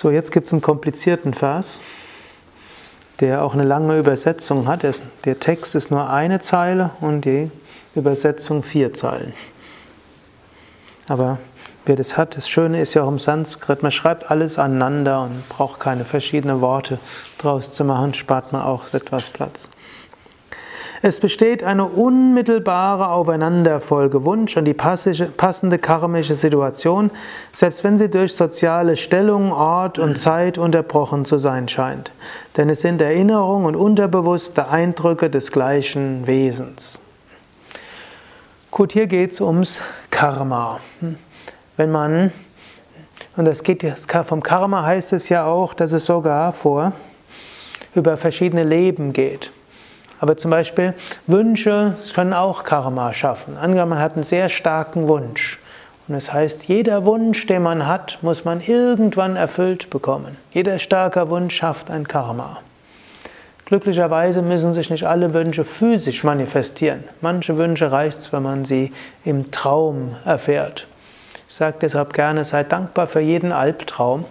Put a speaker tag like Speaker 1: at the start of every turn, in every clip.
Speaker 1: So, jetzt gibt es einen komplizierten Vers, der auch eine lange Übersetzung hat. Der Text ist nur eine Zeile und die Übersetzung vier Zeilen. Aber wer das hat, das Schöne ist ja auch im Sanskrit, man schreibt alles aneinander und braucht keine verschiedenen Worte draus zu machen, spart man auch etwas Platz. Es besteht eine unmittelbare Aufeinanderfolge Wunsch und die passende karmische Situation, selbst wenn sie durch soziale Stellung, Ort und Zeit unterbrochen zu sein scheint. Denn es sind Erinnerungen und unterbewusste Eindrücke des gleichen Wesens. Gut, hier geht es ums Karma. Wenn man, und das geht vom Karma heißt es ja auch, dass es sogar vor über verschiedene Leben geht. Aber zum Beispiel Wünsche können auch Karma schaffen. Angenommen, man hat einen sehr starken Wunsch. Und das heißt, jeder Wunsch, den man hat, muss man irgendwann erfüllt bekommen. Jeder starke Wunsch schafft ein Karma. Glücklicherweise müssen sich nicht alle Wünsche physisch manifestieren. Manche Wünsche reicht es, wenn man sie im Traum erfährt. Ich sage deshalb gerne, seid dankbar für jeden Albtraum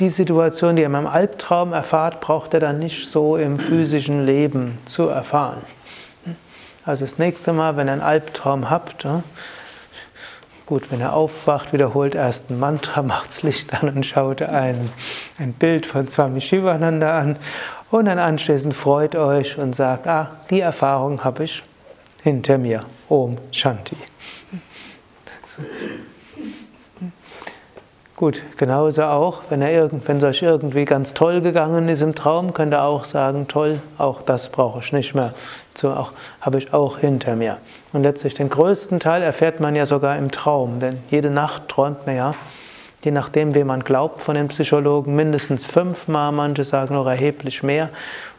Speaker 1: die Situation, die ihr im Albtraum erfahrt, braucht ihr dann nicht so im physischen Leben zu erfahren. Also das nächste Mal, wenn ihr einen Albtraum habt, gut, wenn er aufwacht, wiederholt erst ein Mantra, macht Licht an und schaut ein, ein Bild von Swami Shivananda an und dann anschließend freut euch und sagt, ah, die Erfahrung habe ich hinter mir. Om Shanti. Gut, genauso auch, wenn, er irgend, wenn es euch irgendwie ganz toll gegangen ist im Traum, könnt ihr auch sagen, toll, auch das brauche ich nicht mehr. So auch, habe ich auch hinter mir. Und letztlich den größten Teil erfährt man ja sogar im Traum, denn jede Nacht träumt man ja, je nachdem, wie man glaubt von den Psychologen, mindestens fünfmal, manche sagen noch erheblich mehr.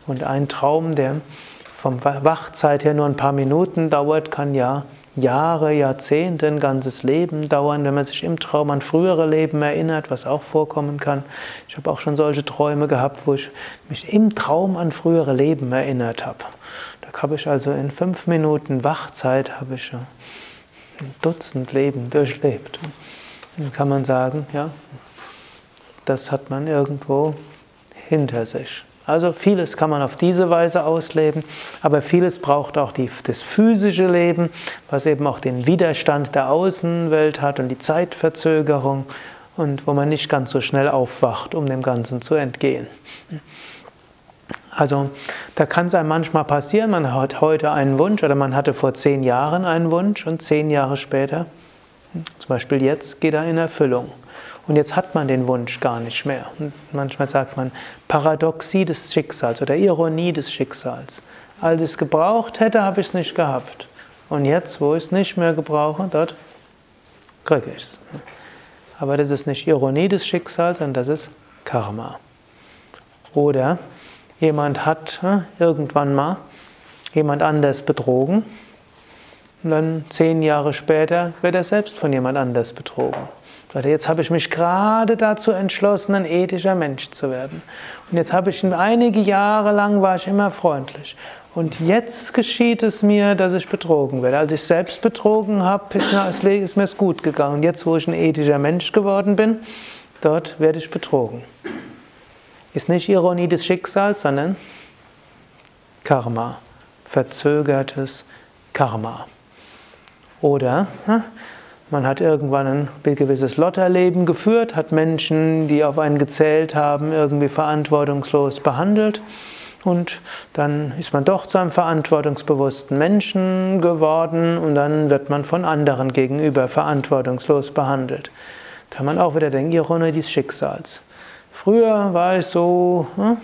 Speaker 1: Und ein Traum, der vom Wachzeit her nur ein paar Minuten dauert, kann ja Jahre, Jahrzehnte, ein ganzes Leben dauern, wenn man sich im Traum an frühere Leben erinnert, was auch vorkommen kann. Ich habe auch schon solche Träume gehabt, wo ich mich im Traum an frühere Leben erinnert habe. Da habe ich also in fünf Minuten Wachzeit habe ich ein Dutzend Leben durchlebt. Dann kann man sagen, ja, das hat man irgendwo hinter sich. Also vieles kann man auf diese Weise ausleben, aber vieles braucht auch die, das physische Leben, was eben auch den Widerstand der Außenwelt hat und die Zeitverzögerung und wo man nicht ganz so schnell aufwacht, um dem Ganzen zu entgehen. Also da kann es einem manchmal passieren, man hat heute einen Wunsch oder man hatte vor zehn Jahren einen Wunsch und zehn Jahre später, zum Beispiel jetzt, geht er in Erfüllung. Und jetzt hat man den Wunsch gar nicht mehr. Und manchmal sagt man Paradoxie des Schicksals oder Ironie des Schicksals. Als ich es gebraucht hätte, habe ich es nicht gehabt. Und jetzt, wo ich es nicht mehr gebrauche, dort kriege ich es. Aber das ist nicht Ironie des Schicksals, sondern das ist Karma. Oder jemand hat hm, irgendwann mal jemand anders betrogen und dann zehn Jahre später wird er selbst von jemand anders betrogen. Jetzt habe ich mich gerade dazu entschlossen, ein ethischer Mensch zu werden. Und jetzt habe ich einige Jahre lang war ich immer freundlich. Und jetzt geschieht es mir, dass ich betrogen werde. Als ich selbst betrogen habe, ist mir es gut gegangen. Und jetzt, wo ich ein ethischer Mensch geworden bin, dort werde ich betrogen. Ist nicht Ironie des Schicksals, sondern Karma. Verzögertes Karma. Oder man hat irgendwann ein gewisses Lotterleben geführt, hat Menschen, die auf einen gezählt haben, irgendwie verantwortungslos behandelt. Und dann ist man doch zu einem verantwortungsbewussten Menschen geworden und dann wird man von anderen gegenüber verantwortungslos behandelt. Da kann man auch wieder denken, Ironie des Schicksals. Früher war ich so, hm,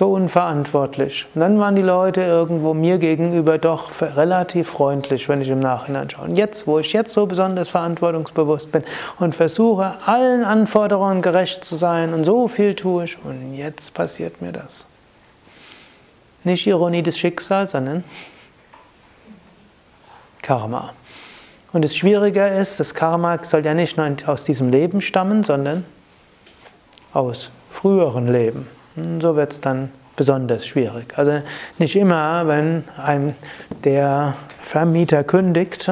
Speaker 1: so unverantwortlich. Und dann waren die Leute irgendwo mir gegenüber doch relativ freundlich, wenn ich im Nachhinein schaue. Und jetzt, wo ich jetzt so besonders verantwortungsbewusst bin und versuche, allen Anforderungen gerecht zu sein und so viel tue ich, und jetzt passiert mir das. Nicht Ironie des Schicksals, sondern Karma. Und das Schwierige ist, das Karma soll ja nicht nur aus diesem Leben stammen, sondern aus früheren Leben. So wird es dann besonders schwierig. Also nicht immer, wenn einem der Vermieter kündigt,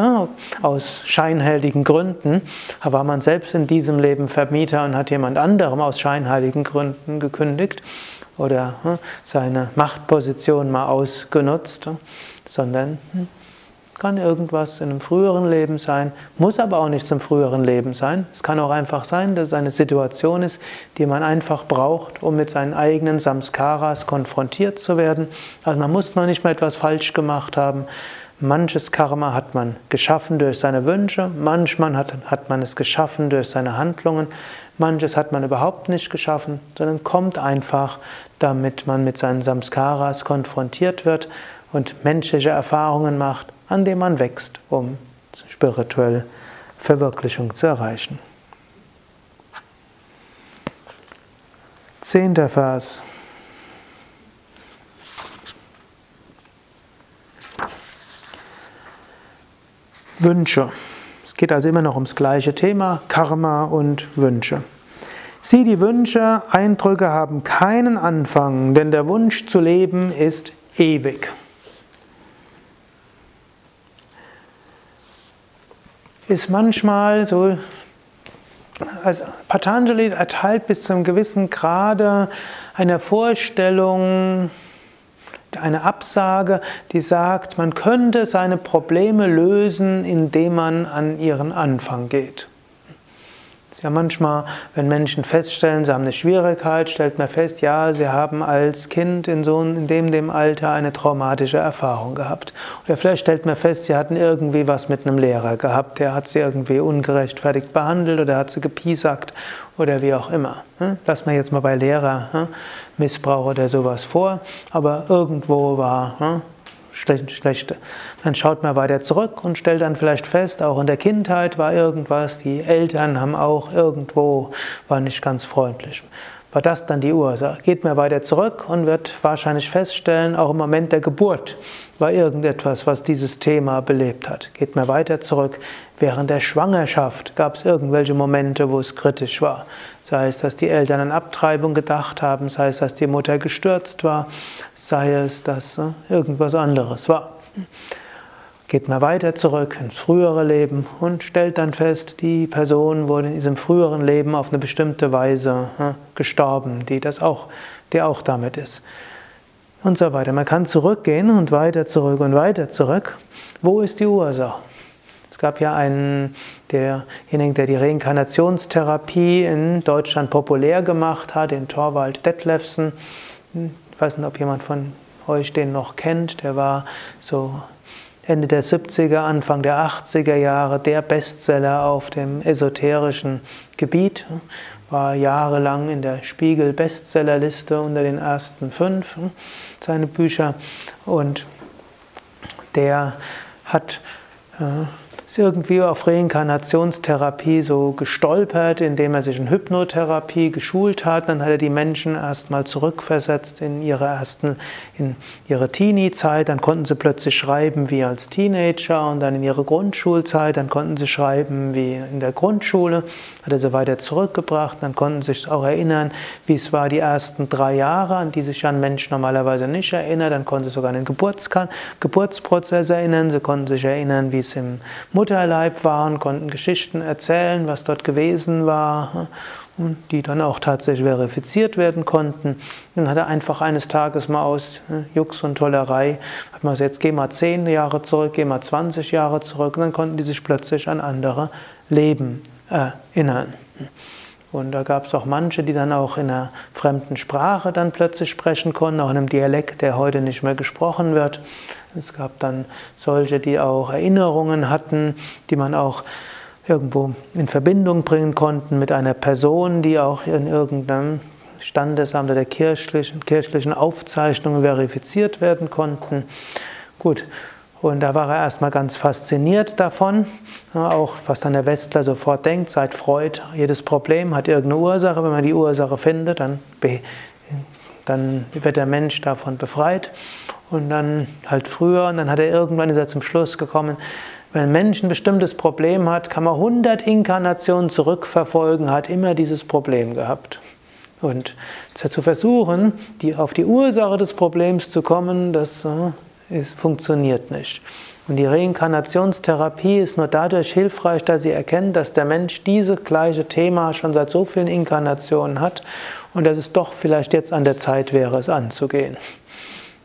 Speaker 1: aus scheinheiligen Gründen, war man selbst in diesem Leben Vermieter und hat jemand anderem aus scheinheiligen Gründen gekündigt oder seine Machtposition mal ausgenutzt, sondern hm, kann irgendwas in einem früheren Leben sein, muss aber auch nicht zum früheren Leben sein. Es kann auch einfach sein, dass es eine Situation ist, die man einfach braucht, um mit seinen eigenen Samskaras konfrontiert zu werden. Also man muss noch nicht mal etwas falsch gemacht haben. Manches Karma hat man geschaffen durch seine Wünsche, manchmal hat, hat man es geschaffen durch seine Handlungen, manches hat man überhaupt nicht geschaffen, sondern kommt einfach, damit man mit seinen Samskaras konfrontiert wird und menschliche Erfahrungen macht an dem man wächst, um spirituell Verwirklichung zu erreichen. Zehnter Vers. Wünsche. Es geht also immer noch ums gleiche Thema, Karma und Wünsche. Sie, die Wünsche, Eindrücke haben keinen Anfang, denn der Wunsch zu leben ist ewig. Ist manchmal so, also Patanjali erteilt bis zu einem gewissen Grade eine Vorstellung, eine Absage, die sagt, man könnte seine Probleme lösen, indem man an ihren Anfang geht. Ja, manchmal, wenn Menschen feststellen, sie haben eine Schwierigkeit, stellt man fest, ja, sie haben als Kind in so in dem, dem Alter eine traumatische Erfahrung gehabt. Oder vielleicht stellt man fest, sie hatten irgendwie was mit einem Lehrer gehabt, der hat sie irgendwie ungerechtfertigt behandelt oder hat sie gepiesackt oder wie auch immer. Hm? Lass mal jetzt mal bei Lehrermissbrauch hm? oder sowas vor, aber irgendwo war hm? Schlechte. Dann schaut man weiter zurück und stellt dann vielleicht fest, auch in der Kindheit war irgendwas, die Eltern haben auch irgendwo, war nicht ganz freundlich. War das dann die Ursache? Geht man weiter zurück und wird wahrscheinlich feststellen, auch im Moment der Geburt war irgendetwas, was dieses Thema belebt hat. Geht man weiter zurück, während der Schwangerschaft gab es irgendwelche Momente, wo es kritisch war. Sei es, dass die Eltern an Abtreibung gedacht haben, sei es, dass die Mutter gestürzt war, sei es, dass äh, irgendwas anderes war geht man weiter zurück ins frühere Leben und stellt dann fest, die Person wurde in diesem früheren Leben auf eine bestimmte Weise ja, gestorben, die das auch, die auch damit ist. Und so weiter. Man kann zurückgehen und weiter zurück und weiter zurück. Wo ist die Ursache? Es gab ja einen, derjenigen, der die Reinkarnationstherapie in Deutschland populär gemacht hat, den Torvald Detlefsen. Ich weiß nicht, ob jemand von euch den noch kennt. Der war so Ende der 70er, Anfang der 80er Jahre der Bestseller auf dem esoterischen Gebiet, war jahrelang in der Spiegel Bestsellerliste unter den ersten fünf, seine Bücher. Und der hat äh, ist irgendwie auf Reinkarnationstherapie so gestolpert, indem er sich in Hypnotherapie geschult hat. Dann hat er die Menschen erstmal zurückversetzt in ihre ersten, in ihre Teenie-Zeit. Dann konnten sie plötzlich schreiben wie als Teenager und dann in ihre Grundschulzeit. Dann konnten sie schreiben wie in der Grundschule. Hat er sie weiter zurückgebracht. Dann konnten sie sich auch erinnern, wie es war die ersten drei Jahre, an die sich ein Mensch normalerweise nicht erinnert. Dann konnten sie sogar an den Geburtsprozess erinnern. Sie konnten sich erinnern, wie es im Mutterleib waren, konnten Geschichten erzählen, was dort gewesen war und die dann auch tatsächlich verifiziert werden konnten. Dann hat er einfach eines Tages mal aus ne, Jux und Tollerei, hat man gesagt, jetzt geh mal zehn Jahre zurück, geh mal 20 Jahre zurück und dann konnten die sich plötzlich an andere Leben erinnern. Und da gab es auch manche, die dann auch in einer fremden Sprache dann plötzlich sprechen konnten, auch in einem Dialekt, der heute nicht mehr gesprochen wird. Es gab dann solche, die auch Erinnerungen hatten, die man auch irgendwo in Verbindung bringen konnten mit einer Person, die auch in irgendeinem Standesamt oder kirchlichen, kirchlichen Aufzeichnungen verifiziert werden konnten. Gut, und da war er erstmal ganz fasziniert davon, auch was dann der Westler sofort denkt, seit Freud, jedes Problem hat irgendeine Ursache, wenn man die Ursache findet, dann, dann wird der Mensch davon befreit. Und dann halt früher, und dann hat er irgendwann ist er zum Schluss gekommen, wenn ein Mensch ein bestimmtes Problem hat, kann man 100 Inkarnationen zurückverfolgen, hat immer dieses Problem gehabt. Und zu versuchen, die, auf die Ursache des Problems zu kommen, das äh, ist, funktioniert nicht. Und die Reinkarnationstherapie ist nur dadurch hilfreich, dass sie erkennt, dass der Mensch dieses gleiche Thema schon seit so vielen Inkarnationen hat und dass es doch vielleicht jetzt an der Zeit wäre, es anzugehen.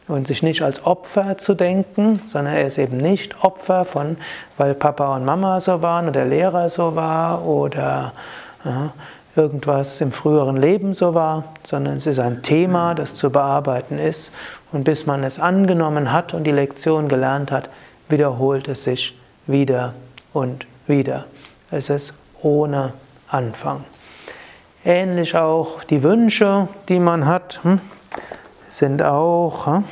Speaker 1: Und sich nicht als Opfer zu denken, sondern er ist eben nicht Opfer von, weil Papa und Mama so waren oder der Lehrer so war oder ja, irgendwas im früheren Leben so war, sondern es ist ein Thema, das zu bearbeiten ist. Und bis man es angenommen hat und die Lektion gelernt hat, wiederholt es sich wieder und wieder. Es ist ohne Anfang. Ähnlich auch die Wünsche, die man hat, hm, sind auch hm,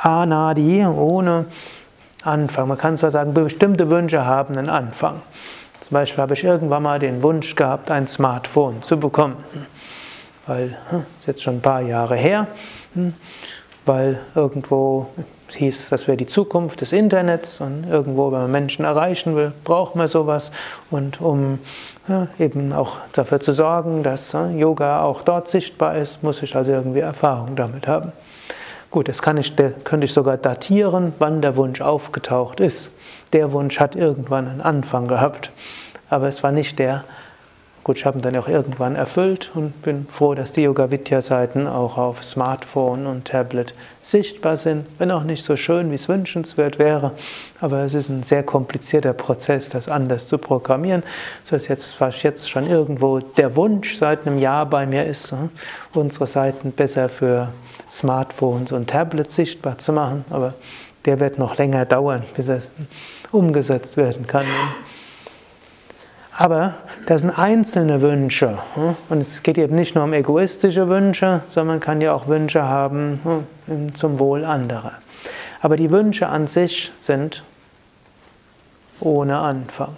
Speaker 1: Anadi, ohne Anfang. Man kann zwar sagen, bestimmte Wünsche haben einen Anfang. Zum Beispiel habe ich irgendwann mal den Wunsch gehabt, ein Smartphone zu bekommen. Weil, das hm, ist jetzt schon ein paar Jahre her, weil irgendwo hieß, das wäre die Zukunft des Internets und irgendwo, wenn man Menschen erreichen will, braucht man sowas. Und um ja, eben auch dafür zu sorgen, dass ja, Yoga auch dort sichtbar ist, muss ich also irgendwie Erfahrung damit haben. Gut, das kann ich, könnte ich sogar datieren, wann der Wunsch aufgetaucht ist. Der Wunsch hat irgendwann einen Anfang gehabt, aber es war nicht der Gut, ich habe ihn dann auch irgendwann erfüllt und bin froh, dass die Yoga Vidya Seiten auch auf Smartphone und Tablet sichtbar sind, wenn auch nicht so schön, wie es wünschenswert wäre, aber es ist ein sehr komplizierter Prozess, das anders zu programmieren, so dass jetzt was jetzt schon irgendwo der Wunsch seit einem Jahr bei mir ist, hm, unsere Seiten besser für Smartphones und Tablets sichtbar zu machen, aber der wird noch länger dauern, bis er umgesetzt werden kann. Aber das sind einzelne Wünsche. Hm? Und es geht eben nicht nur um egoistische Wünsche, sondern man kann ja auch Wünsche haben hm, zum Wohl anderer. Aber die Wünsche an sich sind ohne Anfang.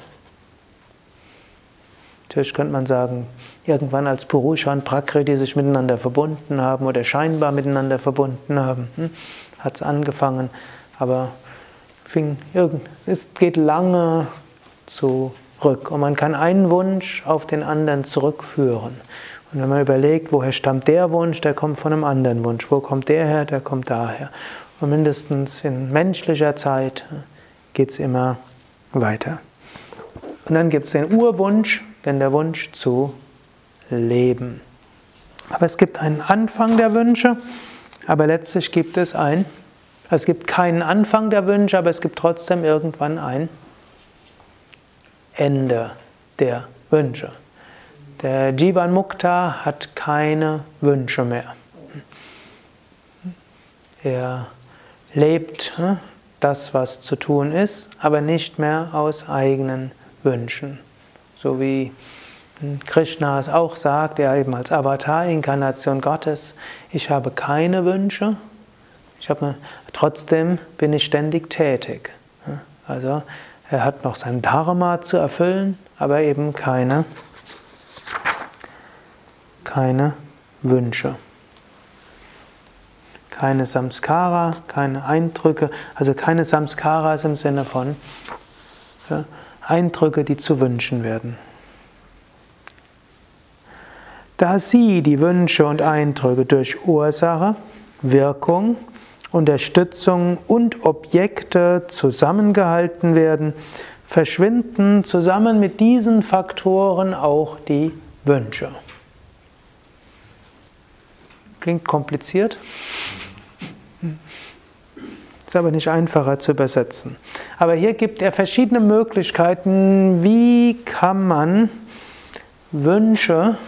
Speaker 1: Natürlich könnte man sagen, irgendwann als Purusha und Prakriti sich miteinander verbunden haben oder scheinbar miteinander verbunden haben, hm, hat es angefangen, aber es geht lange zu rück. Und man kann einen Wunsch auf den anderen zurückführen. Und wenn man überlegt, woher stammt der Wunsch, der kommt von einem anderen Wunsch. Wo kommt der her, der kommt daher. Und mindestens in menschlicher Zeit geht es immer weiter. Und dann gibt es den Urwunsch, denn der Wunsch zu leben. Aber es gibt einen Anfang der Wünsche, aber letztlich gibt es ein, es gibt keinen Anfang der Wünsche, aber es gibt trotzdem irgendwann ein Ende der Wünsche. Der Jivan Mukta hat keine Wünsche mehr. Er lebt hm, das, was zu tun ist, aber nicht mehr aus eigenen Wünschen. So wie Krishna es auch sagt, er eben als Avatar-Inkarnation Gottes, ich habe keine Wünsche, ich habe, trotzdem bin ich ständig tätig. Also er hat noch sein Dharma zu erfüllen, aber eben keine, keine Wünsche. Keine Samskara, keine Eindrücke, also keine Samskaras im Sinne von ja, Eindrücke, die zu wünschen werden. Da sie die Wünsche und Eindrücke durch Ursache, Wirkung Unterstützung und Objekte zusammengehalten werden, verschwinden zusammen mit diesen Faktoren auch die Wünsche. Klingt kompliziert, ist aber nicht einfacher zu übersetzen. Aber hier gibt er verschiedene Möglichkeiten, wie kann man Wünsche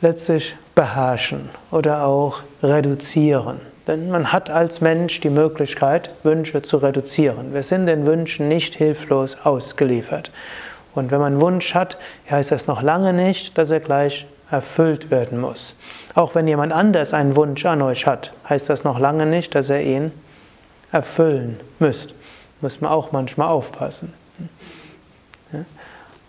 Speaker 1: letztlich beherrschen oder auch reduzieren. Denn man hat als Mensch die Möglichkeit, Wünsche zu reduzieren. Wir sind den Wünschen nicht hilflos ausgeliefert. Und wenn man einen Wunsch hat, heißt das noch lange nicht, dass er gleich erfüllt werden muss. Auch wenn jemand anders einen Wunsch an euch hat, heißt das noch lange nicht, dass er ihn erfüllen müsst. Muss man auch manchmal aufpassen.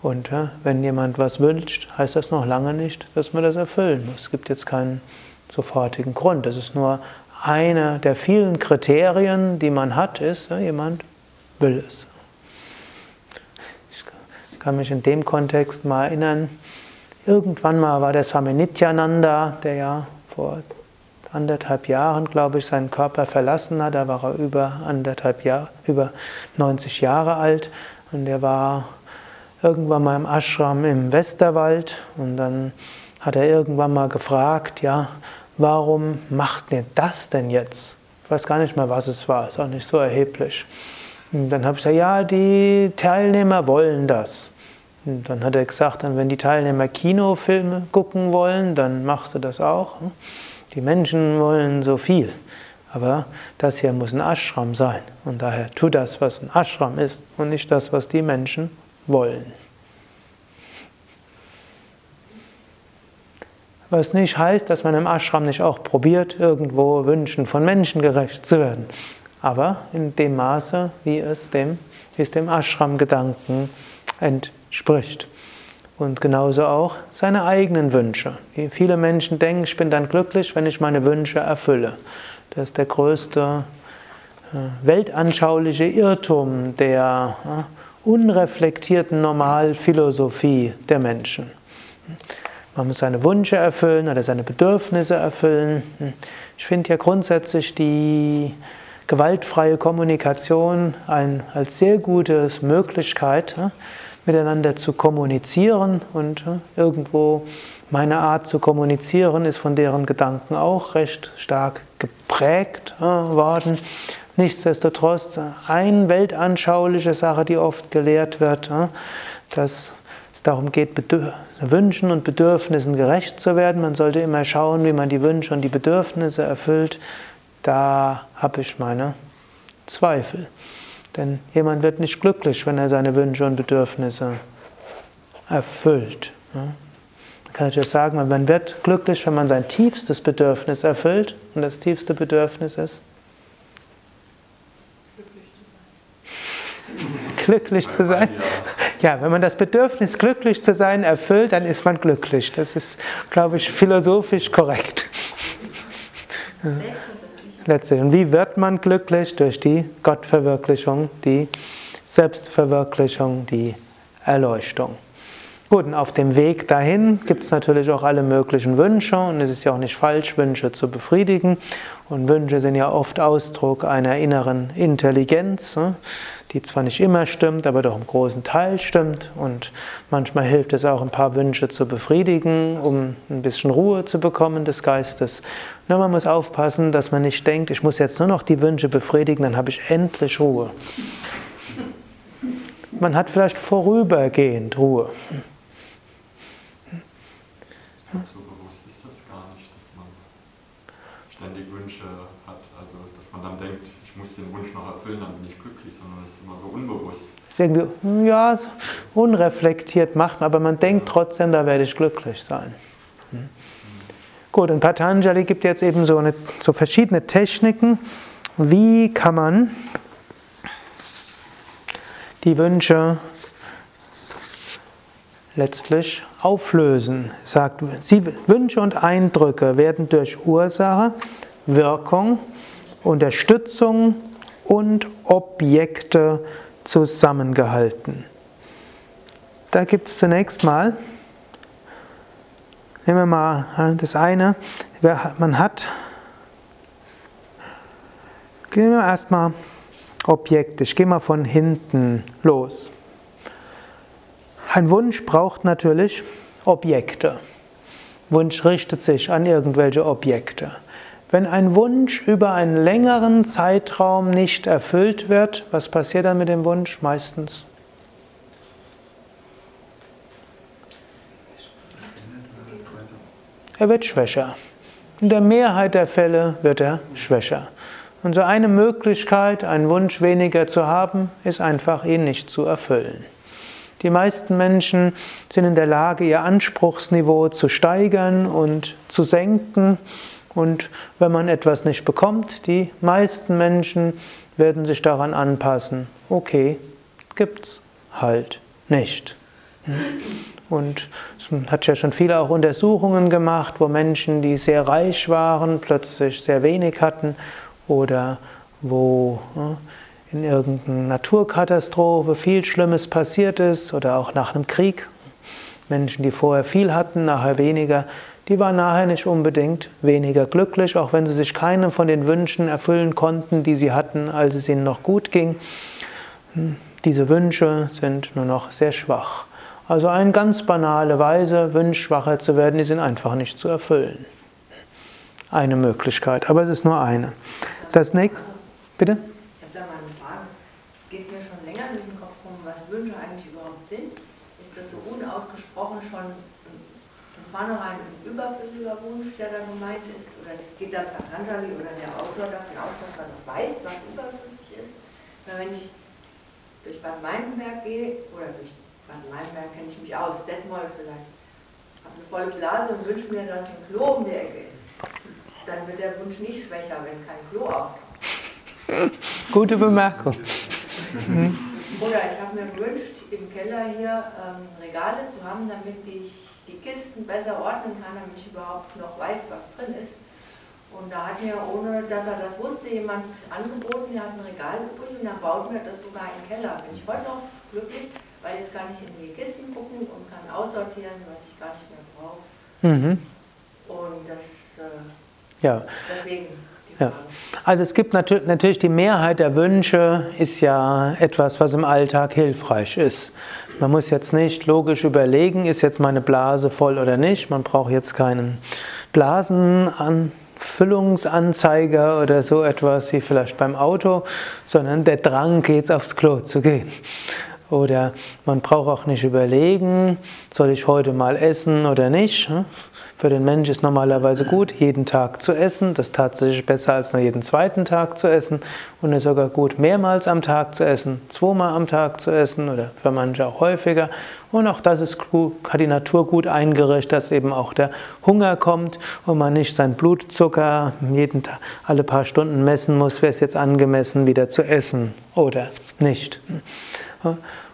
Speaker 1: Und ja, wenn jemand was wünscht, heißt das noch lange nicht, dass man das erfüllen muss. Es gibt jetzt keinen sofortigen Grund. Das ist nur eine der vielen Kriterien, die man hat, ist, ja, jemand will es. Ich kann mich in dem Kontext mal erinnern, Irgendwann mal war der Swami Nityananda, der ja vor anderthalb Jahren, glaube ich, seinen Körper verlassen hat. Da war er über anderthalb Jahre, über 90 Jahre alt und der war irgendwann mal im Ashram im Westerwald und dann hat er irgendwann mal gefragt, ja, warum macht ihr das denn jetzt? Ich weiß gar nicht mehr, was es war, ist auch nicht so erheblich. Und dann habe ich gesagt, ja, die Teilnehmer wollen das. Und dann hat er gesagt, wenn die Teilnehmer Kinofilme gucken wollen, dann machst du das auch. Die Menschen wollen so viel. Aber das hier muss ein Ashram sein. Und daher tu das, was ein Ashram ist und nicht das, was die Menschen wollen. Was nicht heißt, dass man im Ashram nicht auch probiert, irgendwo Wünschen von Menschen gerecht zu werden. Aber in dem Maße, wie es dem, wie es dem Ashram-Gedanken entspricht. Und genauso auch seine eigenen Wünsche. Viele Menschen denken, ich bin dann glücklich, wenn ich meine Wünsche erfülle. Das ist der größte äh, weltanschauliche Irrtum der äh, unreflektierten Normalphilosophie der Menschen. Man muss seine Wünsche erfüllen oder seine Bedürfnisse erfüllen. Ich finde ja grundsätzlich die gewaltfreie Kommunikation ein, als sehr gute Möglichkeit, miteinander zu kommunizieren und irgendwo meine Art zu kommunizieren ist von deren Gedanken auch recht stark geprägt worden. Nichtsdestotrotz eine weltanschauliche Sache, die oft gelehrt wird, dass es darum geht, Wünschen und Bedürfnissen gerecht zu werden. Man sollte immer schauen, wie man die Wünsche und die Bedürfnisse erfüllt. Da habe ich meine Zweifel. Denn jemand wird nicht glücklich, wenn er seine Wünsche und Bedürfnisse erfüllt. Man kann natürlich sagen, man wird glücklich, wenn man sein tiefstes Bedürfnis erfüllt. Und das tiefste Bedürfnis ist glücklich zu sein. Ja, wenn man das Bedürfnis, glücklich zu sein, erfüllt, dann ist man glücklich. Das ist, glaube ich, philosophisch korrekt. Letztlich. Und wie wird man glücklich? Durch die Gottverwirklichung, die Selbstverwirklichung, die Erleuchtung. Gut, und auf dem Weg dahin gibt es natürlich auch alle möglichen Wünsche und es ist ja auch nicht falsch, Wünsche zu befriedigen. Und Wünsche sind ja oft Ausdruck einer inneren Intelligenz. Die zwar nicht immer stimmt, aber doch im großen Teil stimmt. Und manchmal hilft es auch, ein paar Wünsche zu befriedigen, um ein bisschen Ruhe zu bekommen des Geistes. Nur man muss aufpassen, dass man nicht denkt, ich muss jetzt nur noch die Wünsche befriedigen, dann habe ich endlich Ruhe. Man hat vielleicht vorübergehend Ruhe.
Speaker 2: So bewusst ist das gar nicht, dass man ständig Wünsche hat, also dass man dann denkt, ich muss den Wunsch noch erfüllen, dann bin ich glücklich, sondern es ist immer so
Speaker 1: irgendwie, ja, unreflektiert macht, aber man denkt trotzdem, da werde ich glücklich sein. Hm. Gut, und Patanjali gibt jetzt eben so, eine, so verschiedene Techniken, wie kann man die Wünsche letztlich auflösen. Er sagt, sie, Wünsche und Eindrücke werden durch Ursache, Wirkung, Unterstützung und Objekte zusammengehalten. Da gibt es zunächst mal, nehmen wir mal das eine, man hat, gehen wir erstmal Objekte, ich gehe mal von hinten los. Ein Wunsch braucht natürlich Objekte. Wunsch richtet sich an irgendwelche Objekte. Wenn ein Wunsch über einen längeren Zeitraum nicht erfüllt wird, was passiert dann mit dem Wunsch meistens? Er wird schwächer. In der Mehrheit der Fälle wird er schwächer. Und so eine Möglichkeit, einen Wunsch weniger zu haben, ist einfach, ihn nicht zu erfüllen. Die meisten Menschen sind in der Lage, ihr Anspruchsniveau zu steigern und zu senken und wenn man etwas nicht bekommt, die meisten Menschen werden sich daran anpassen. Okay, gibt's halt nicht. Und es hat ja schon viele auch Untersuchungen gemacht, wo Menschen, die sehr reich waren, plötzlich sehr wenig hatten oder wo in irgendeiner Naturkatastrophe viel Schlimmes passiert ist oder auch nach einem Krieg Menschen, die vorher viel hatten, nachher weniger, die waren nachher nicht unbedingt weniger glücklich, auch wenn sie sich keine von den Wünschen erfüllen konnten, die sie hatten, als es ihnen noch gut ging. Hm, diese Wünsche sind nur noch sehr schwach. Also eine ganz banale Weise, wünschschwacher zu werden, die sind einfach nicht zu erfüllen. Eine Möglichkeit, aber es ist nur eine. Das nächste, bitte?
Speaker 3: Ich habe da mal eine Frage. Es geht mir schon länger durch den Kopf rum, was Wünsche eigentlich überhaupt sind. Ist das so unausgesprochen schon von vornherein ein überflüssiger Wunsch, der da gemeint ist? Oder geht da Patanjali oder der Autor davon aus, dass man das weiß, was überflüssig ist? Weil wenn ich durch Bad Meinberg gehe, oder durch Bad Meinberg kenne ich mich aus, Detmold vielleicht, habe eine volle Blase und wünsche mir, dass ein Klo um die Ecke ist dann wird der Wunsch nicht schwächer, wenn kein Klo auftaucht.
Speaker 1: Gute Bemerkung.
Speaker 3: Oder ich habe mir gewünscht, im Keller hier ähm, Regale zu haben, damit ich die Kisten besser ordnen kann, damit ich überhaupt noch weiß, was drin ist. Und da hat mir, ohne dass er das wusste, jemand angeboten, der hat ein Regal übrig und dann baut mir das sogar in den Keller. Bin ich heute noch glücklich, weil jetzt kann ich in die Kisten gucken und kann aussortieren, was ich gar nicht mehr brauche. Mhm. Und das äh,
Speaker 1: ja. Ja. Also es gibt natürlich die Mehrheit der Wünsche ist ja etwas, was im Alltag hilfreich ist. Man muss jetzt nicht logisch überlegen, ist jetzt meine Blase voll oder nicht. Man braucht jetzt keinen Blasenanfüllungsanzeiger oder so etwas wie vielleicht beim Auto, sondern der Drang, jetzt aufs Klo zu gehen. Oder man braucht auch nicht überlegen, soll ich heute mal essen oder nicht. Für den Mensch ist normalerweise gut, jeden Tag zu essen. Das ist tatsächlich besser als nur jeden zweiten Tag zu essen. Und es ist sogar gut, mehrmals am Tag zu essen, zweimal am Tag zu essen oder für manche auch häufiger. Und auch das ist hat die Natur gut eingerichtet, dass eben auch der Hunger kommt und man nicht seinen Blutzucker jeden Tag, alle paar Stunden messen muss, wäre es jetzt angemessen, wieder zu essen oder nicht.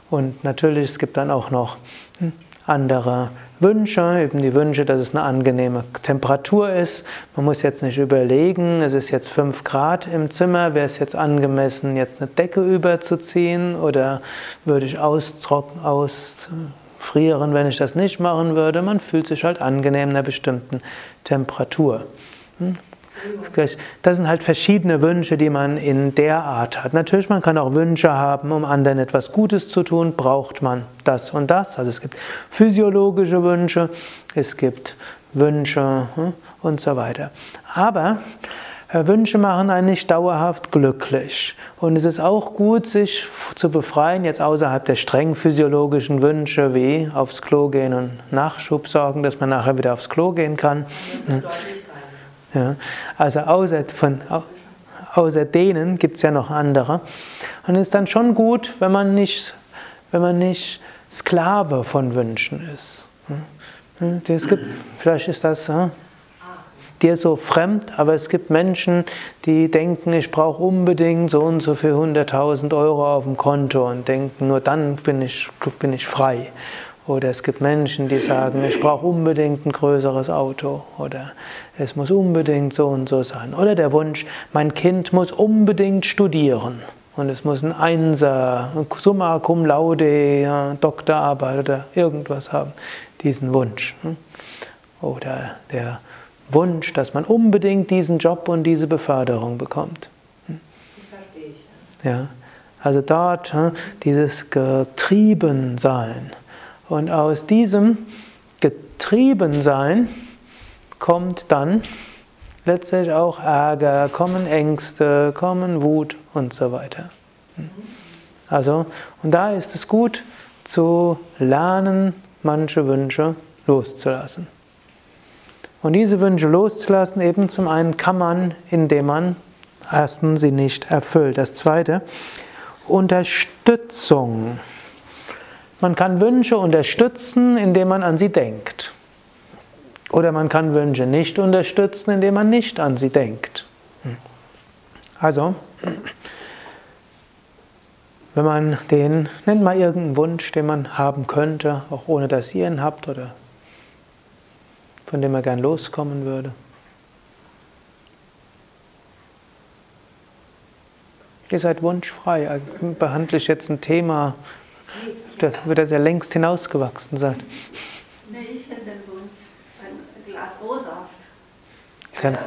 Speaker 1: Und natürlich, es gibt dann auch noch andere Wünsche, eben die Wünsche, dass es eine angenehme Temperatur ist. Man muss jetzt nicht überlegen, es ist jetzt 5 Grad im Zimmer, wäre es jetzt angemessen, jetzt eine Decke überzuziehen oder würde ich austrocknen, ausfrieren, wenn ich das nicht machen würde. Man fühlt sich halt angenehm in einer bestimmten Temperatur. Hm? Das sind halt verschiedene Wünsche, die man in der Art hat. Natürlich, man kann auch Wünsche haben, um anderen etwas Gutes zu tun, braucht man das und das. Also es gibt physiologische Wünsche, es gibt Wünsche hm, und so weiter. Aber äh, Wünsche machen einen nicht dauerhaft glücklich. Und es ist auch gut, sich zu befreien, jetzt außerhalb der streng physiologischen Wünsche wie aufs Klo gehen und Nachschub sorgen, dass man nachher wieder aufs Klo gehen kann. Ja. Ja, also außer, von, außer denen gibt es ja noch andere. Und es ist dann schon gut, wenn man nicht, wenn man nicht Sklave von Wünschen ist. Es gibt, vielleicht ist das dir so fremd, aber es gibt Menschen, die denken, ich brauche unbedingt so und so für 100.000 Euro auf dem Konto und denken, nur dann bin ich, bin ich frei. Oder es gibt Menschen, die sagen, ich brauche unbedingt ein größeres Auto oder es muss unbedingt so und so sein. Oder der Wunsch, mein Kind muss unbedingt studieren und es muss ein Einser, Summa cum laude, Doktorarbeit oder irgendwas haben. Diesen Wunsch. Hm? Oder der Wunsch, dass man unbedingt diesen Job und diese Beförderung bekommt. Hm? Das verstehe ich. Ja. Also dort hm, dieses Getriebensein. Und aus diesem Getriebensein kommt dann letztlich auch Ärger, kommen Ängste, kommen Wut und so weiter. Also, und da ist es gut zu lernen, manche Wünsche loszulassen. Und diese Wünsche loszulassen, eben zum einen kann man, indem man erstens sie nicht erfüllt. Das zweite, Unterstützung. Man kann Wünsche unterstützen, indem man an sie denkt. Oder man kann Wünsche nicht unterstützen, indem man nicht an sie denkt. Also, wenn man den, nennt mal irgendeinen Wunsch, den man haben könnte, auch ohne dass ihr ihn habt oder von dem er gern loskommen würde. Ihr seid wunschfrei. Behandle ich jetzt ein Thema, da wird er sehr längst hinausgewachsen sein. Nee, ich hätte ein Glas Rosa. Genau.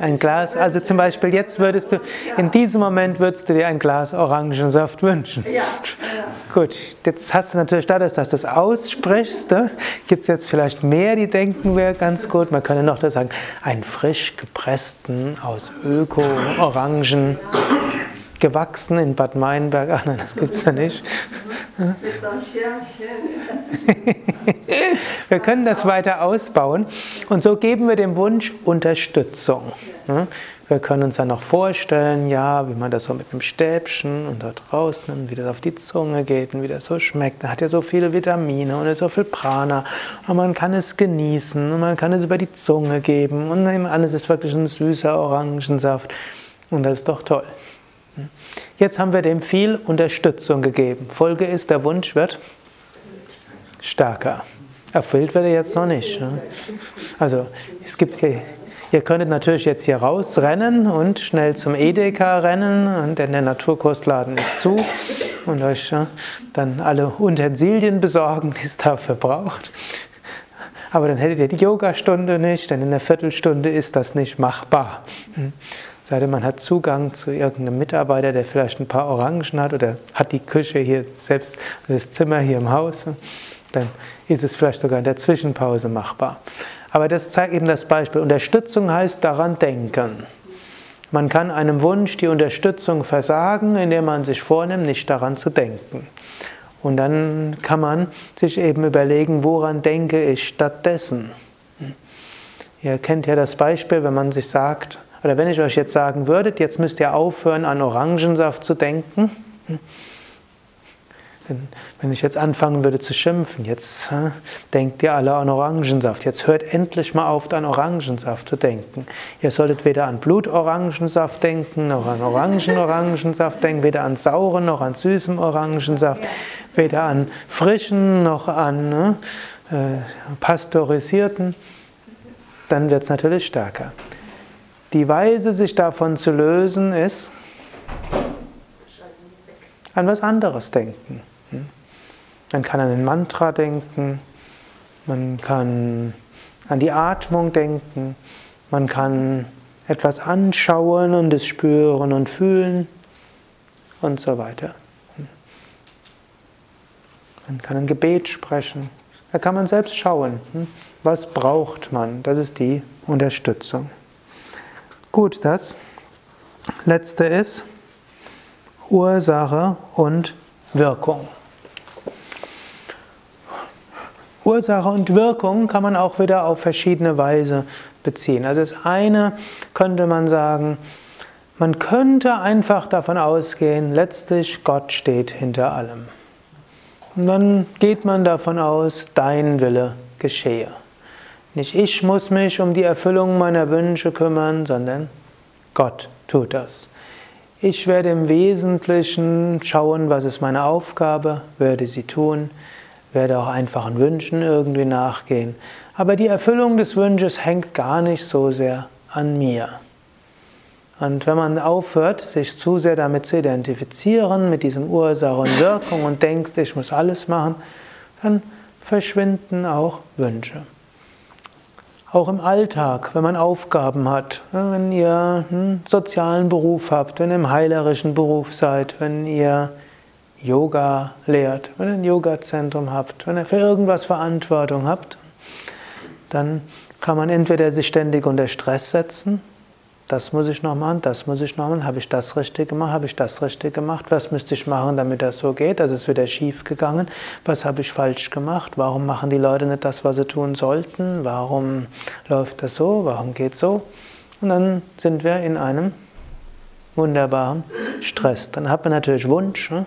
Speaker 1: Ein Glas, also zum Beispiel jetzt würdest du, in diesem Moment würdest du dir ein Glas Orangensaft wünschen. Ja. ja. Gut, jetzt hast du natürlich dadurch, dass du es aussprichst, ne, gibt es jetzt vielleicht mehr, die denken wir ganz gut. Man könnte noch das sagen, einen frisch gepressten aus Öko-Orangen. Ja gewachsen in Bad Meinberg. Ach nein, das gibt es ja nicht. wir können das weiter ausbauen und so geben wir dem Wunsch Unterstützung. Wir können uns dann noch vorstellen, ja, wie man das so mit einem Stäbchen und dort rausnimmt, wie das auf die Zunge geht und wie das so schmeckt. Da hat ja so viele Vitamine und so viel Prana. Und man kann es genießen und man kann es über die Zunge geben und alles ist wirklich ein süßer Orangensaft. Und das ist doch toll. Jetzt haben wir dem viel Unterstützung gegeben. Folge ist, der Wunsch wird stärker. Erfüllt wird er jetzt noch nicht. Also es gibt Ihr könntet natürlich jetzt hier rausrennen und schnell zum Edeka rennen, denn der Naturkostladen ist zu und euch dann alle Utensilien besorgen, die es dafür braucht. Aber dann hättet ihr die Yogastunde nicht, denn in einer Viertelstunde ist das nicht machbar. Sei denn, man hat Zugang zu irgendeinem Mitarbeiter, der vielleicht ein paar Orangen hat oder hat die Küche hier selbst, das Zimmer hier im Haus, dann ist es vielleicht sogar in der Zwischenpause machbar. Aber das zeigt eben das Beispiel. Unterstützung heißt daran denken. Man kann einem Wunsch die Unterstützung versagen, indem man sich vornimmt, nicht daran zu denken. Und dann kann man sich eben überlegen, woran denke ich stattdessen. Ihr kennt ja das Beispiel, wenn man sich sagt, oder wenn ich euch jetzt sagen würde, jetzt müsst ihr aufhören, an Orangensaft zu denken. Wenn ich jetzt anfangen würde zu schimpfen, jetzt denkt ihr alle an Orangensaft. Jetzt hört endlich mal auf, an Orangensaft zu denken. Ihr solltet weder an Blutorangensaft denken, noch an Orangen-Orangensaft denken, weder an sauren noch an süßem Orangensaft, weder an frischen noch an ne, äh, pasteurisierten. Dann wird es natürlich stärker. Die Weise, sich davon zu lösen, ist an was anderes denken. Man kann an ein Mantra denken, man kann an die Atmung denken, man kann etwas anschauen und es spüren und fühlen und so weiter. Man kann ein Gebet sprechen. Da kann man selbst schauen, was braucht man. Das ist die Unterstützung. Gut, das letzte ist Ursache und Wirkung. Ursache und Wirkung kann man auch wieder auf verschiedene Weise beziehen. Also das eine könnte man sagen, man könnte einfach davon ausgehen, letztlich Gott steht hinter allem. Und dann geht man davon aus, dein Wille geschehe. Nicht ich muss mich um die Erfüllung meiner Wünsche kümmern, sondern Gott tut das. Ich werde im Wesentlichen schauen, was ist meine Aufgabe, werde sie tun werde auch einfachen Wünschen irgendwie nachgehen. Aber die Erfüllung des Wunsches hängt gar nicht so sehr an mir. Und wenn man aufhört, sich zu sehr damit zu identifizieren, mit diesem Ursache und Wirkung und denkst, ich muss alles machen, dann verschwinden auch Wünsche. Auch im Alltag, wenn man Aufgaben hat, wenn ihr einen sozialen Beruf habt, wenn ihr im heilerischen Beruf seid, wenn ihr Yoga lehrt, wenn ihr ein Yoga-Zentrum habt, wenn ihr für irgendwas Verantwortung habt, dann kann man entweder sich ständig unter Stress setzen, das muss ich noch machen, das muss ich noch machen, habe ich das richtig gemacht, habe ich das richtig gemacht, was müsste ich machen, damit das so geht, das ist wieder schief gegangen, was habe ich falsch gemacht, warum machen die Leute nicht das, was sie tun sollten, warum läuft das so, warum geht so und dann sind wir in einem wunderbaren Stress. Dann hat man natürlich Wunsch, ne?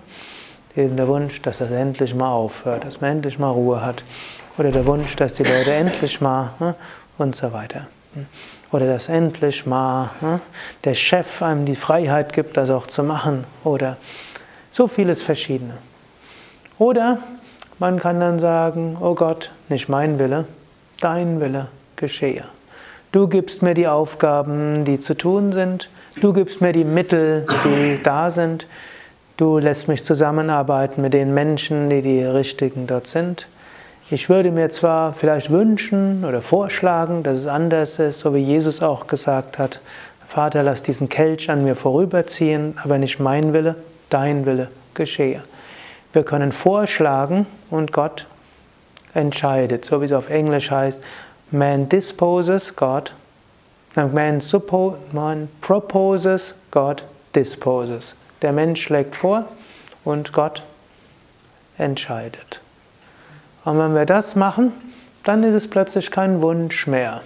Speaker 1: eben der Wunsch, dass das endlich mal aufhört, dass man endlich mal Ruhe hat. Oder der Wunsch, dass die Leute endlich mal ne, und so weiter. Oder dass endlich mal ne, der Chef einem die Freiheit gibt, das auch zu machen. Oder so vieles Verschiedene. Oder man kann dann sagen, oh Gott, nicht mein Wille, dein Wille geschehe. Du gibst mir die Aufgaben, die zu tun sind. Du gibst mir die Mittel, die da sind. Du lässt mich zusammenarbeiten mit den Menschen, die die richtigen dort sind. Ich würde mir zwar vielleicht wünschen oder vorschlagen, dass es anders ist, so wie Jesus auch gesagt hat, Vater, lass diesen Kelch an mir vorüberziehen, aber nicht mein Wille, dein Wille geschehe. Wir können vorschlagen und Gott entscheidet, so wie es auf Englisch heißt, man disposes, God, man, man proposes, God disposes. Der Mensch schlägt vor und Gott entscheidet. Und wenn wir das machen, dann ist es plötzlich kein Wunsch mehr.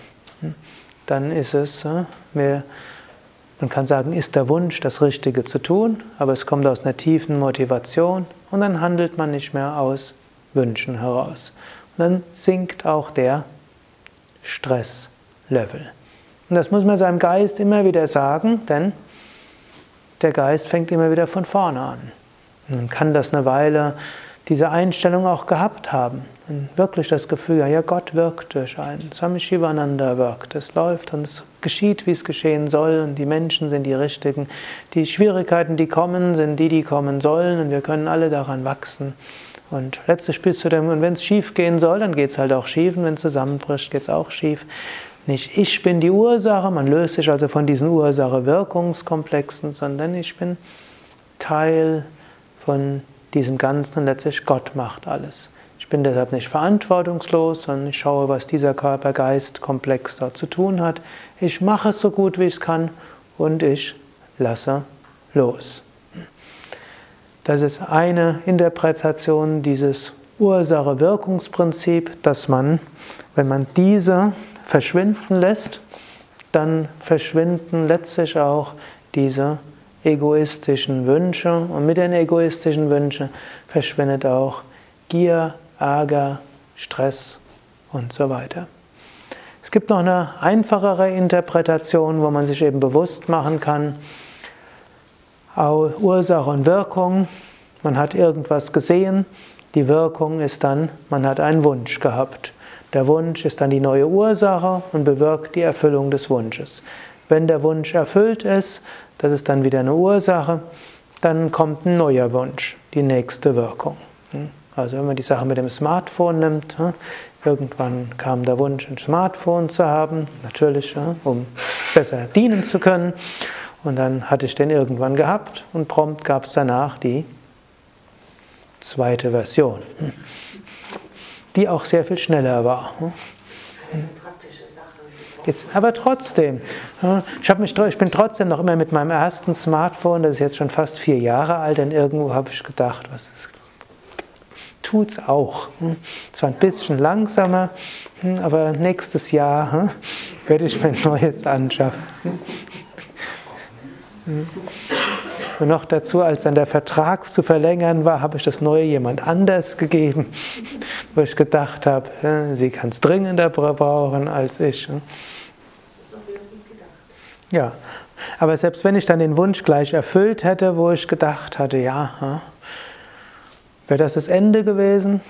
Speaker 1: Dann ist es, äh, mehr, man kann sagen, ist der Wunsch, das Richtige zu tun, aber es kommt aus einer tiefen Motivation und dann handelt man nicht mehr aus Wünschen heraus. Und dann sinkt auch der Stresslevel. Und das muss man seinem Geist immer wieder sagen, denn der Geist fängt immer wieder von vorne an. Man kann das eine Weile diese Einstellung auch gehabt haben. Und wirklich das Gefühl, ja, Gott wirkt durch einen. Swami Shivananda wirkt. Es läuft und es geschieht, wie es geschehen soll. Und die Menschen sind die richtigen. Die Schwierigkeiten, die kommen, sind die, die kommen sollen. Und wir können alle daran wachsen. Und letztlich bist du dem, und wenn es schief gehen soll, dann geht es halt auch schief. Und wenn es zusammenbricht, geht es auch schief. Nicht ich bin die Ursache, man löst sich also von diesen Ursache-Wirkungskomplexen, sondern ich bin Teil von diesem Ganzen und letztlich Gott macht alles. Ich bin deshalb nicht verantwortungslos, sondern ich schaue, was dieser Körper-Geist-Komplex dort zu tun hat. Ich mache es so gut, wie ich es kann und ich lasse los. Das ist eine Interpretation dieses Ursache-Wirkungsprinzip, dass man, wenn man diese verschwinden lässt, dann verschwinden letztlich auch diese egoistischen Wünsche und mit den egoistischen Wünschen verschwindet auch Gier, Ärger, Stress und so weiter. Es gibt noch eine einfachere Interpretation, wo man sich eben bewusst machen kann, Ursache und Wirkung. Man hat irgendwas gesehen, die Wirkung ist dann, man hat einen Wunsch gehabt. Der Wunsch ist dann die neue Ursache und bewirkt die Erfüllung des Wunsches. Wenn der Wunsch erfüllt ist, das ist dann wieder eine Ursache, dann kommt ein neuer Wunsch, die nächste Wirkung. Also wenn man die Sache mit dem Smartphone nimmt, irgendwann kam der Wunsch, ein Smartphone zu haben, natürlich, um besser dienen zu können. Und dann hatte ich den irgendwann gehabt und prompt gab es danach die zweite Version, die auch sehr viel schneller war. Ist, aber trotzdem, ich, mich, ich bin trotzdem noch immer mit meinem ersten Smartphone, das ist jetzt schon fast vier Jahre alt, und irgendwo habe ich gedacht, was ist, tut's auch. Hm? Zwar ein bisschen langsamer, hm, aber nächstes Jahr hm, werde ich mir ein neues anschaffen. Und noch dazu, als dann der Vertrag zu verlängern war, habe ich das neue jemand anders gegeben, wo ich gedacht habe, sie kann es dringender brauchen als ich. Ja, aber selbst wenn ich dann den Wunsch gleich erfüllt hätte, wo ich gedacht hatte, ja, wäre das das Ende gewesen?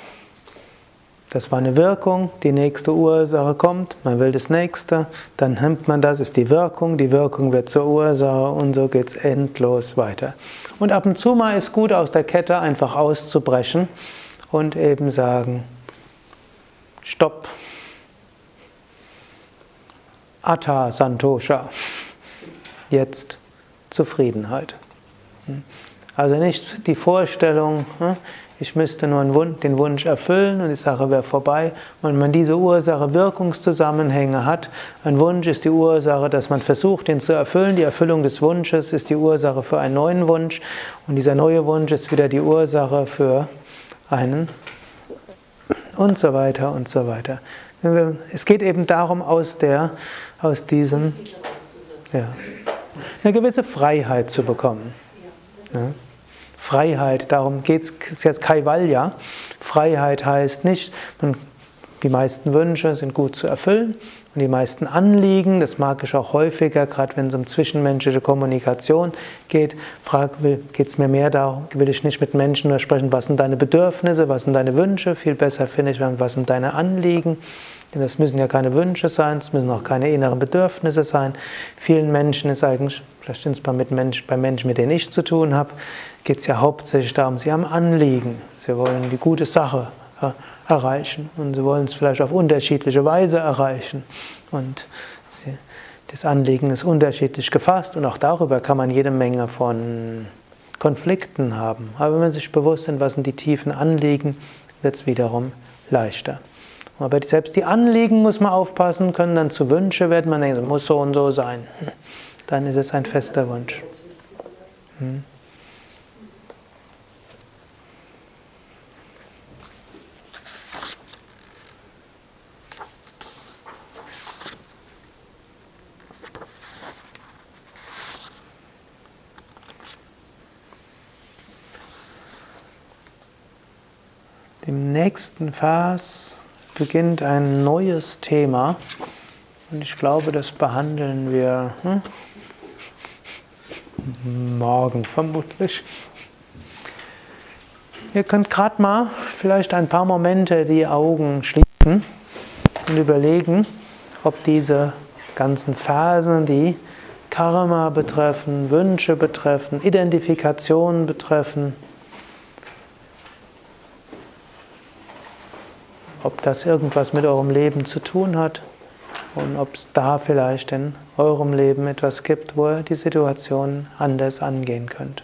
Speaker 1: Das war eine Wirkung, die nächste Ursache kommt, man will das nächste, dann nimmt man das, ist die Wirkung, die Wirkung wird zur Ursache und so geht es endlos weiter. Und ab und zu mal ist gut, aus der Kette einfach auszubrechen und eben sagen, Stopp, Atta Santosha jetzt Zufriedenheit. Also nicht die Vorstellung, hm, ich müsste nur den Wunsch erfüllen und die Sache wäre vorbei. Wenn man diese Ursache-Wirkungszusammenhänge hat, ein Wunsch ist die Ursache, dass man versucht, ihn zu erfüllen. Die Erfüllung des Wunsches ist die Ursache für einen neuen Wunsch. Und dieser neue Wunsch ist wieder die Ursache für einen und so weiter und so weiter. Es geht eben darum, aus, der, aus diesem. Ja eine gewisse Freiheit zu bekommen. Ja. Freiheit, darum geht es jetzt Kaivalya. Freiheit heißt nicht, die meisten Wünsche sind gut zu erfüllen und die meisten Anliegen, das mag ich auch häufiger, gerade wenn es um zwischenmenschliche Kommunikation geht, geht es mir mehr darum, will ich nicht mit Menschen nur sprechen, was sind deine Bedürfnisse, was sind deine Wünsche, viel besser finde ich, was sind deine Anliegen. Denn das müssen ja keine Wünsche sein, es müssen auch keine inneren Bedürfnisse sein. Vielen Menschen ist eigentlich, vielleicht insbesondere mit Mensch, bei Menschen, mit denen ich zu tun habe, geht es ja hauptsächlich darum, sie haben Anliegen, sie wollen die gute Sache erreichen. Und sie wollen es vielleicht auf unterschiedliche Weise erreichen. Und das Anliegen ist unterschiedlich gefasst und auch darüber kann man jede Menge von Konflikten haben. Aber wenn man sich bewusst ist, was sind die tiefen Anliegen, wird es wiederum leichter. Aber selbst die Anliegen muss man aufpassen, können dann zu Wünsche werden. Man denkt, es muss so und so sein. Dann ist es ein fester Wunsch. Hm. Im nächsten Vers beginnt ein neues Thema und ich glaube, das behandeln wir hm, morgen vermutlich. Ihr könnt gerade mal vielleicht ein paar Momente die Augen schließen und überlegen, ob diese ganzen Phasen, die Karma betreffen, Wünsche betreffen, Identifikation betreffen, ob das irgendwas mit eurem Leben zu tun hat und ob es da vielleicht in eurem Leben etwas gibt, wo ihr die Situation anders angehen könnt.